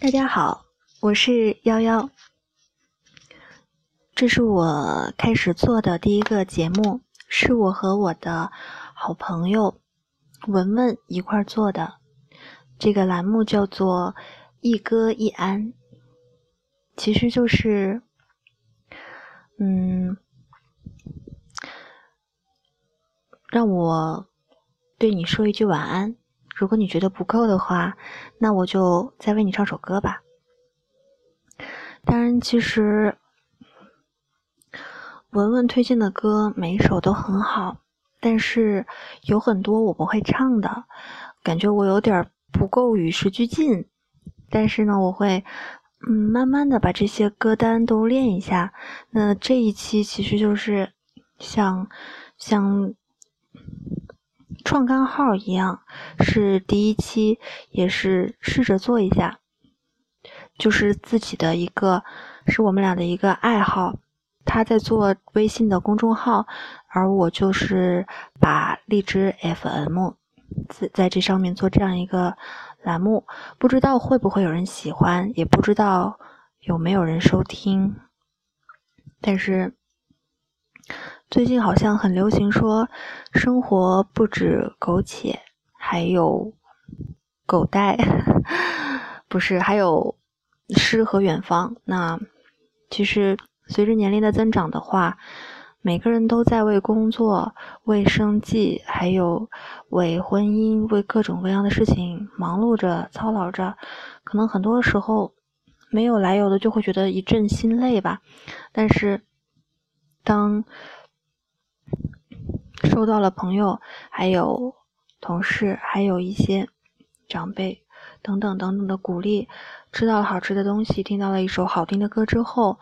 大家好，我是幺幺，这是我开始做的第一个节目，是我和我的好朋友文文一块做的。这个栏目叫做“一歌一安”，其实就是，嗯，让我对你说一句晚安。如果你觉得不够的话，那我就再为你唱首歌吧。当然，其实文文推荐的歌每一首都很好，但是有很多我不会唱的，感觉我有点不够与时俱进。但是呢，我会嗯慢慢的把这些歌单都练一下。那这一期其实就是想，想。创刊号一样，是第一期，也是试着做一下，就是自己的一个，是我们俩的一个爱好。他在做微信的公众号，而我就是把荔枝 FM 在在这上面做这样一个栏目，不知道会不会有人喜欢，也不知道有没有人收听，但是。最近好像很流行说，生活不止苟且，还有狗带，不是还有诗和远方。那其实随着年龄的增长的话，每个人都在为工作、为生计，还有为婚姻、为各种各样的事情忙碌着、操劳着。可能很多时候没有来由的就会觉得一阵心累吧。但是当收到了朋友、还有同事、还有一些长辈等等等等的鼓励，吃到了好吃的东西，听到了一首好听的歌之后，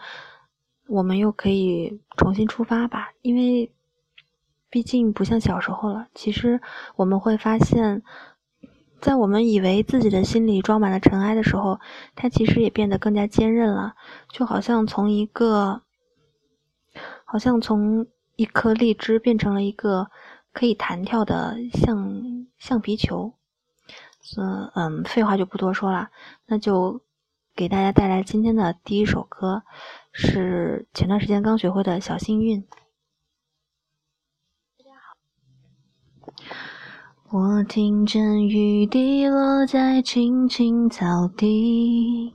我们又可以重新出发吧。因为毕竟不像小时候了。其实我们会发现，在我们以为自己的心里装满了尘埃的时候，它其实也变得更加坚韧了。就好像从一个，好像从。一颗荔枝变成了一个可以弹跳的橡橡皮球，嗯嗯，废话就不多说了，那就给大家带来今天的第一首歌，是前段时间刚学会的小幸运。大家好，我听见雨滴落在青青草地。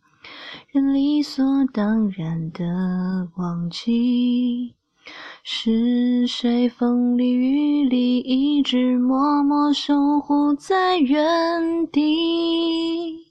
人理所当然的忘记，是谁风里雨里一直默默守护在原地。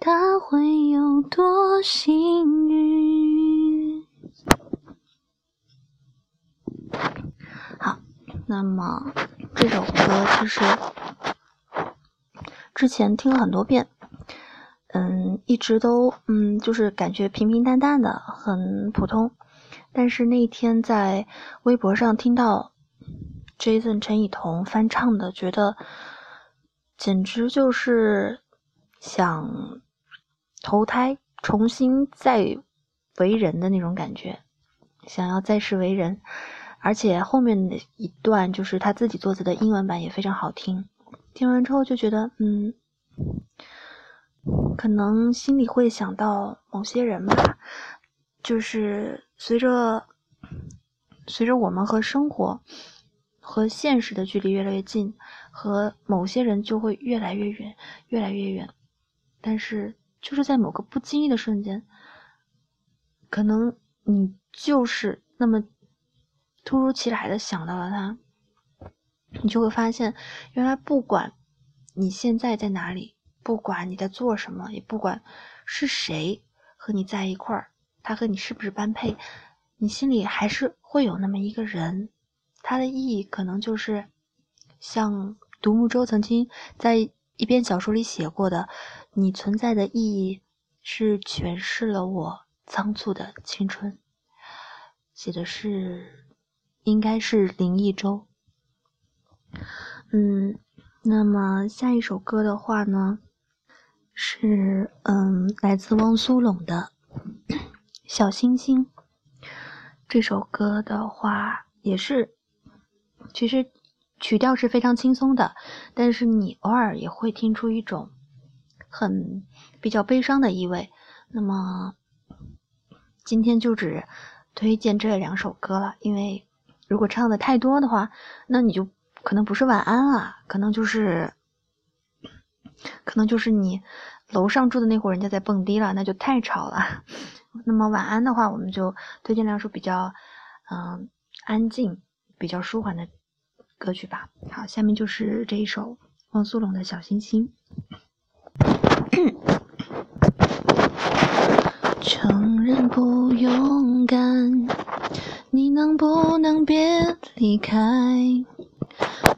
他会有多幸运？好，那么这首歌其实之前听了很多遍，嗯，一直都嗯，就是感觉平平淡淡的，很普通。但是那天在微博上听到 Jason 陈以桐翻唱的，觉得简直就是想投胎重新再为人的那种感觉，想要再世为人。而且后面的一段就是他自己作词的英文版也非常好听，听完之后就觉得，嗯，可能心里会想到某些人吧，就是随着随着我们和生活和现实的距离越来越近，和某些人就会越来越远，越来越远。但是就是在某个不经意的瞬间，可能你就是那么。突如其来的想到了他，你就会发现，原来不管你现在在哪里，不管你在做什么，也不管是谁和你在一块儿，他和你是不是般配，你心里还是会有那么一个人，他的意义可能就是像独木舟曾经在一篇小说里写过的：“你存在的意义是诠释了我仓促的青春。”写的是。应该是林一周，嗯，那么下一首歌的话呢，是嗯，来自汪苏泷的《小星星》。这首歌的话也是，其实曲调是非常轻松的，但是你偶尔也会听出一种很比较悲伤的意味。那么今天就只推荐这两首歌了，因为。如果唱的太多的话，那你就可能不是晚安了，可能就是，可能就是你楼上住的那户人家在蹦迪了，那就太吵了。那么晚安的话，我们就推荐两首比较嗯安静、比较舒缓的歌曲吧。好，下面就是这一首汪苏泷的小星星。承认不勇敢。你能不能别离开？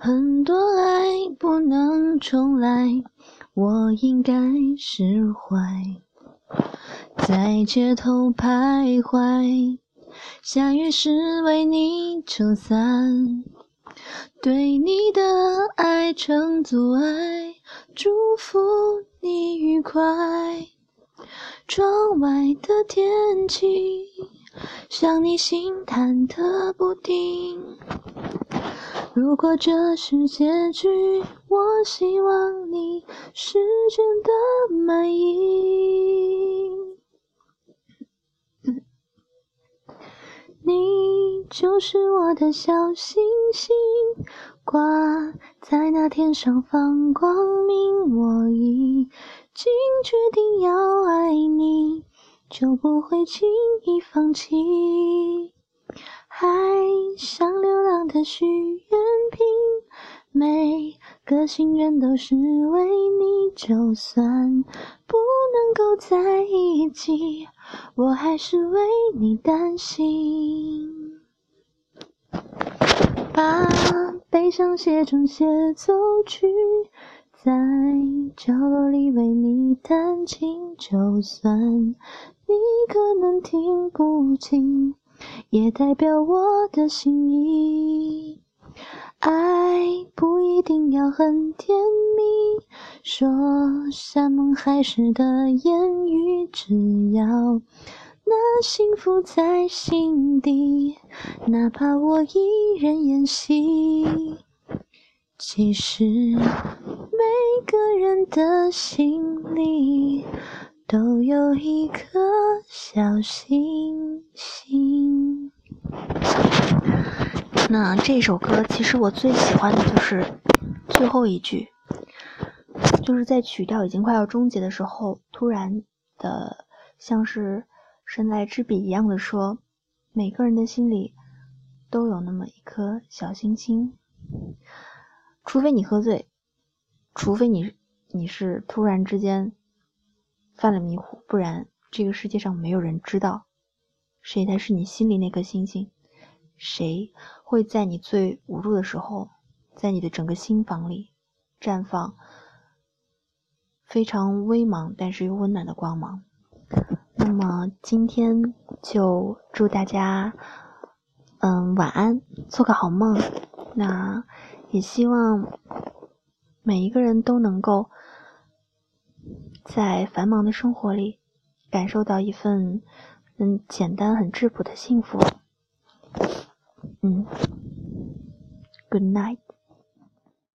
很多爱不能重来，我应该释怀。在街头徘徊，下雨时为你撑伞，对你的爱成阻碍，祝福你愉快。窗外的天气。像你心忐忑不定。如果这是结局，我希望你是真的满意。你就是我的小星星，挂在那天上放光明。我已经决定要爱你。就不会轻易放弃。海像流浪的许愿瓶，每个心愿都是为你。就算不能够在一起，我还是为你担心。把悲伤写成协奏曲，在角落里为你弹琴。就算。你可能听不清，也代表我的心意。爱不一定要很甜蜜，说山盟海誓的言语，只要那幸福在心底，哪怕我一人演戏。其实每个人的心里。都有一颗小星星。那这首歌其实我最喜欢的就是最后一句，就是在曲调已经快要终结的时候，突然的像是神来之笔一样的说：“每个人的心里都有那么一颗小星星，除非你喝醉，除非你你是突然之间。”犯了迷糊，不然这个世界上没有人知道谁才是你心里那颗星星，谁会在你最无助的时候在你的整个心房里绽放非常微茫但是又温暖的光芒。那么今天就祝大家，嗯，晚安，做个好梦。那也希望每一个人都能够在繁忙的生活里感受到一份嗯简单、很质朴的幸福。Mm-hmm. 嗯，Good night。